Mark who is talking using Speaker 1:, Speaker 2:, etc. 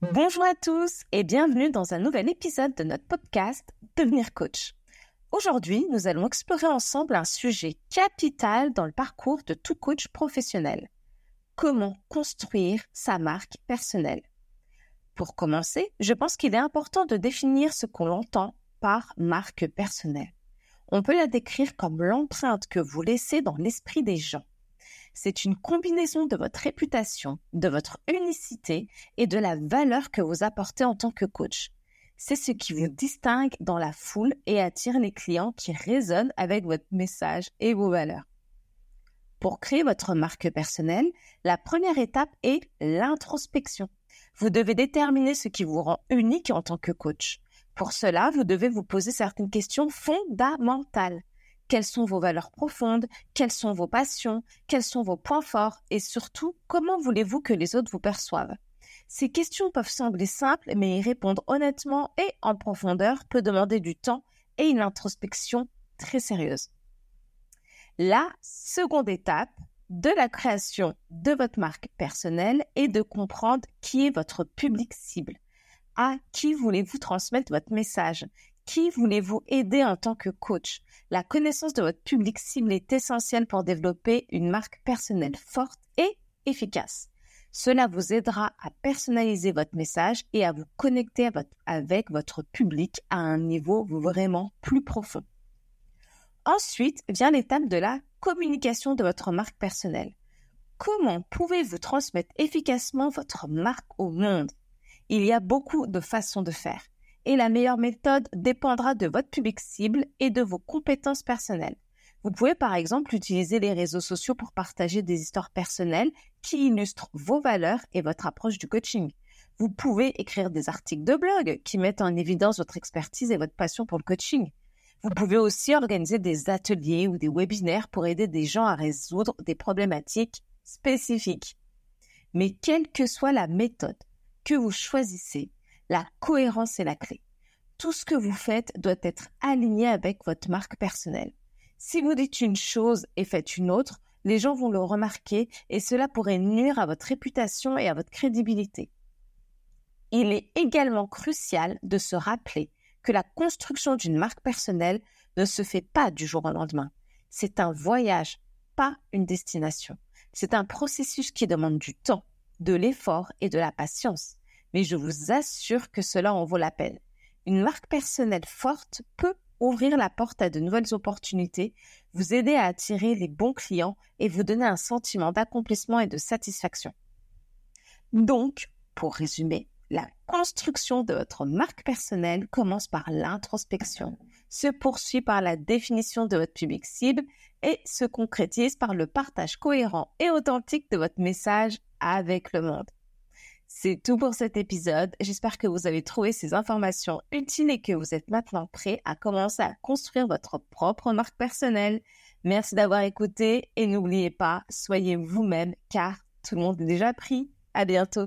Speaker 1: Bonjour à tous et bienvenue dans un nouvel épisode de notre podcast Devenir coach. Aujourd'hui, nous allons explorer ensemble un sujet capital dans le parcours de tout coach professionnel. Comment construire sa marque personnelle Pour commencer, je pense qu'il est important de définir ce qu'on entend par marque personnelle. On peut la décrire comme l'empreinte que vous laissez dans l'esprit des gens c'est une combinaison de votre réputation, de votre unicité et de la valeur que vous apportez en tant que coach. C'est ce qui vous distingue dans la foule et attire les clients qui résonnent avec votre message et vos valeurs. Pour créer votre marque personnelle, la première étape est l'introspection. Vous devez déterminer ce qui vous rend unique en tant que coach. Pour cela, vous devez vous poser certaines questions fondamentales. Quelles sont vos valeurs profondes? Quelles sont vos passions? Quels sont vos points forts? Et surtout, comment voulez-vous que les autres vous perçoivent? Ces questions peuvent sembler simples, mais y répondre honnêtement et en profondeur peut demander du temps et une introspection très sérieuse. La seconde étape de la création de votre marque personnelle est de comprendre qui est votre public cible. À qui voulez-vous transmettre votre message? Qui voulez-vous aider en tant que coach? La connaissance de votre public cible est essentielle pour développer une marque personnelle forte et efficace. Cela vous aidera à personnaliser votre message et à vous connecter avec votre public à un niveau vraiment plus profond. Ensuite vient l'étape de la communication de votre marque personnelle. Comment pouvez-vous transmettre efficacement votre marque au monde? Il y a beaucoup de façons de faire et la meilleure méthode dépendra de votre public cible et de vos compétences personnelles. Vous pouvez par exemple utiliser les réseaux sociaux pour partager des histoires personnelles qui illustrent vos valeurs et votre approche du coaching. Vous pouvez écrire des articles de blog qui mettent en évidence votre expertise et votre passion pour le coaching. Vous pouvez aussi organiser des ateliers ou des webinaires pour aider des gens à résoudre des problématiques spécifiques. Mais quelle que soit la méthode que vous choisissez, la cohérence est la clé. Tout ce que vous faites doit être aligné avec votre marque personnelle. Si vous dites une chose et faites une autre, les gens vont le remarquer et cela pourrait nuire à votre réputation et à votre crédibilité. Il est également crucial de se rappeler que la construction d'une marque personnelle ne se fait pas du jour au lendemain. C'est un voyage, pas une destination. C'est un processus qui demande du temps, de l'effort et de la patience mais je vous assure que cela en vaut la peine. Une marque personnelle forte peut ouvrir la porte à de nouvelles opportunités, vous aider à attirer les bons clients et vous donner un sentiment d'accomplissement et de satisfaction. Donc, pour résumer, la construction de votre marque personnelle commence par l'introspection, se poursuit par la définition de votre public cible et se concrétise par le partage cohérent et authentique de votre message avec le monde. C'est tout pour cet épisode. J'espère que vous avez trouvé ces informations utiles et que vous êtes maintenant prêts à commencer à construire votre propre marque personnelle. Merci d'avoir écouté et n'oubliez pas, soyez vous-même car tout le monde est déjà pris. À bientôt.